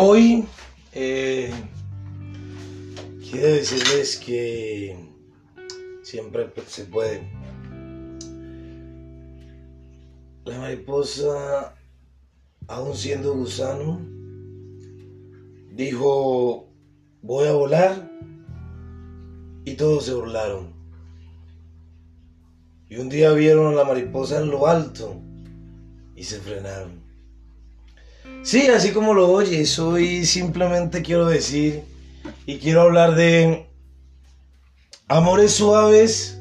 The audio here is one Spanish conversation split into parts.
Hoy eh, quiero decirles que siempre se puede. La mariposa, aún siendo gusano, dijo, voy a volar y todos se burlaron. Y un día vieron a la mariposa en lo alto y se frenaron. Sí, así como lo oyes, hoy simplemente quiero decir y quiero hablar de amores suaves,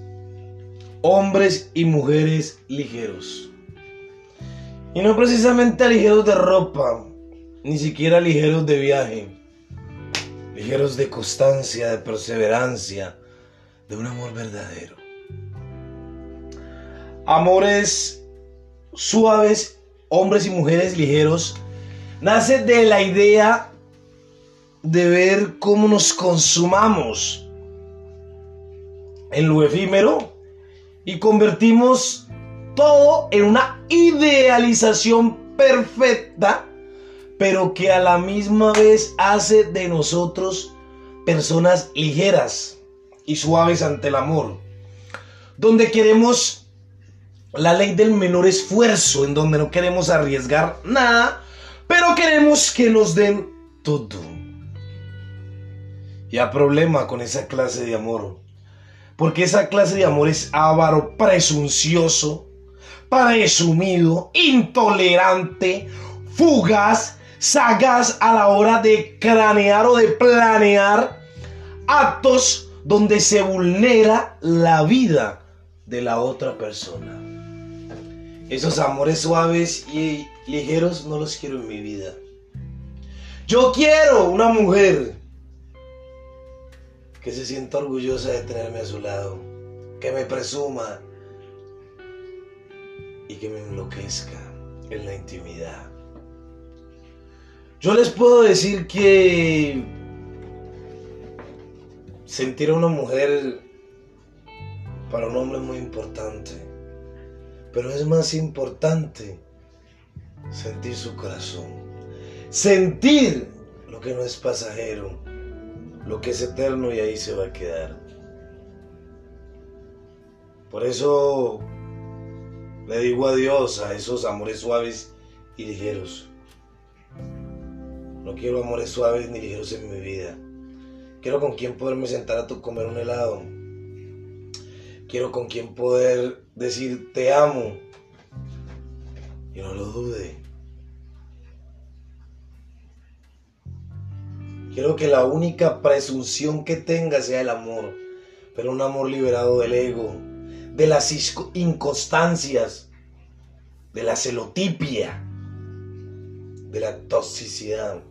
hombres y mujeres ligeros. Y no precisamente ligeros de ropa, ni siquiera ligeros de viaje, ligeros de constancia, de perseverancia, de un amor verdadero. Amores suaves, hombres y mujeres ligeros, nace de la idea de ver cómo nos consumamos en lo efímero y convertimos todo en una idealización perfecta, pero que a la misma vez hace de nosotros personas ligeras y suaves ante el amor, donde queremos la ley del menor esfuerzo, en donde no queremos arriesgar nada, pero queremos que nos den todo. Y hay problema con esa clase de amor. Porque esa clase de amor es avaro, presuncioso, presumido, intolerante, fugaz, sagaz a la hora de cranear o de planear actos donde se vulnera la vida de la otra persona. Esos amores suaves y ligeros no los quiero en mi vida. Yo quiero una mujer que se sienta orgullosa de tenerme a su lado, que me presuma y que me enloquezca en la intimidad. Yo les puedo decir que sentir a una mujer para un hombre es muy importante, pero es más importante sentir su corazón, sentir lo que no es pasajero, lo que es eterno y ahí se va a quedar. Por eso le digo adiós a esos amores suaves y ligeros. No quiero amores suaves ni ligeros en mi vida. Quiero con quien poderme sentar a tu comer un helado. Quiero con quien poder decir te amo y no lo dude. Quiero que la única presunción que tenga sea el amor, pero un amor liberado del ego, de las inconstancias, de la celotipia, de la toxicidad.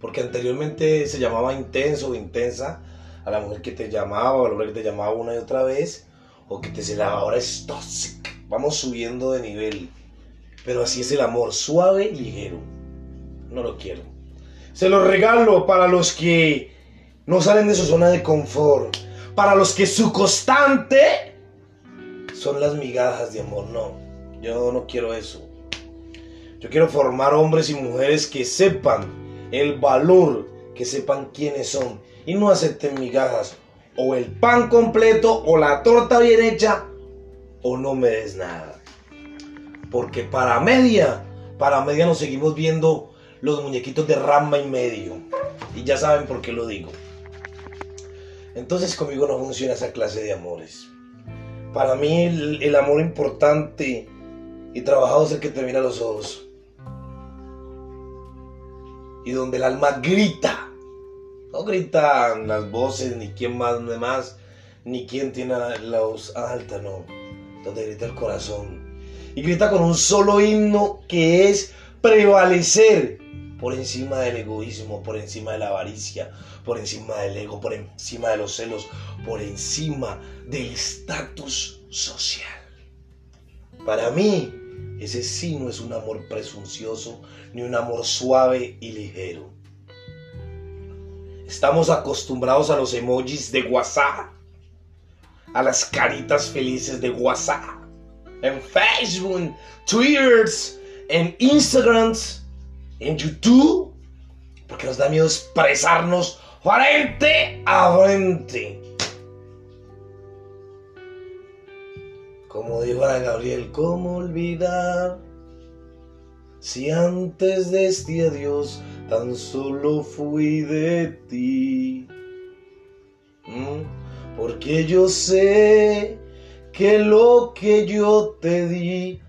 Porque anteriormente se llamaba intenso o intensa a la mujer que te llamaba, o al hombre que te llamaba una y otra vez, o que te celaba. Ahora es tóxica. Vamos subiendo de nivel. Pero así es el amor, suave y ligero. No lo quiero. Se lo regalo para los que no salen de su zona de confort. Para los que su constante son las migajas de amor. No, yo no quiero eso. Yo quiero formar hombres y mujeres que sepan el valor, que sepan quiénes son y no acepten migajas. O el pan completo o la torta bien hecha o no me des nada. Porque para media, para media nos seguimos viendo los muñequitos de rama y medio. Y ya saben por qué lo digo. Entonces conmigo no funciona esa clase de amores. Para mí el, amor importante y trabajado es el que te mira a los ojos. Y donde el alma grita. No gritan las voces, ni quién más, ni más, ni quién tiene la voz alta, no donde grita el corazón. Y grita con un solo himno que es prevalecer por encima del egoísmo, por encima de la avaricia, por encima del ego, por encima de los celos, por encima del estatus social. Para mí, ese sí no es un amor presuncioso, ni un amor suave y ligero. Estamos acostumbrados a los emojis de WhatsApp, a las caritas felices de WhatsApp, en Facebook, Twitter, en Instagram. en YouTube, porque nos da miedo expresarnos frente a frente. Como dijo Ana Gabriel, ¿cómo olvidar? Si antes de este adiós tan solo fui de ti. ¿Mm? Porque yo sé que lo que yo te di,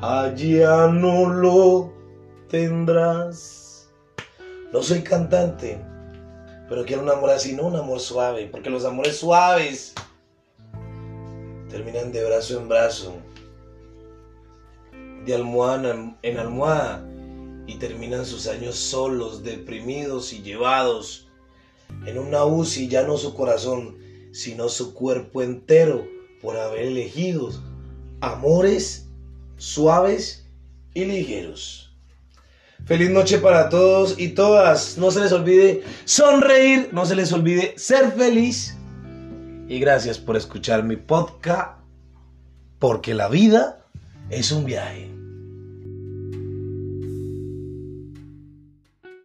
allá no lo tendrás. No soy cantante, pero quiero un amor así, no un amor suave, porque los amores suaves terminan de brazo en brazo, de almohada en almohada, y terminan sus años solos, deprimidos y llevados en una UCI, ya no su corazón, sino su cuerpo entero, por haber elegido amores suaves y ligeros. Feliz noche para todos y todas. No se les olvide sonreír, no se les olvide ser feliz. Y gracias por escuchar mi podcast, porque la vida es un viaje.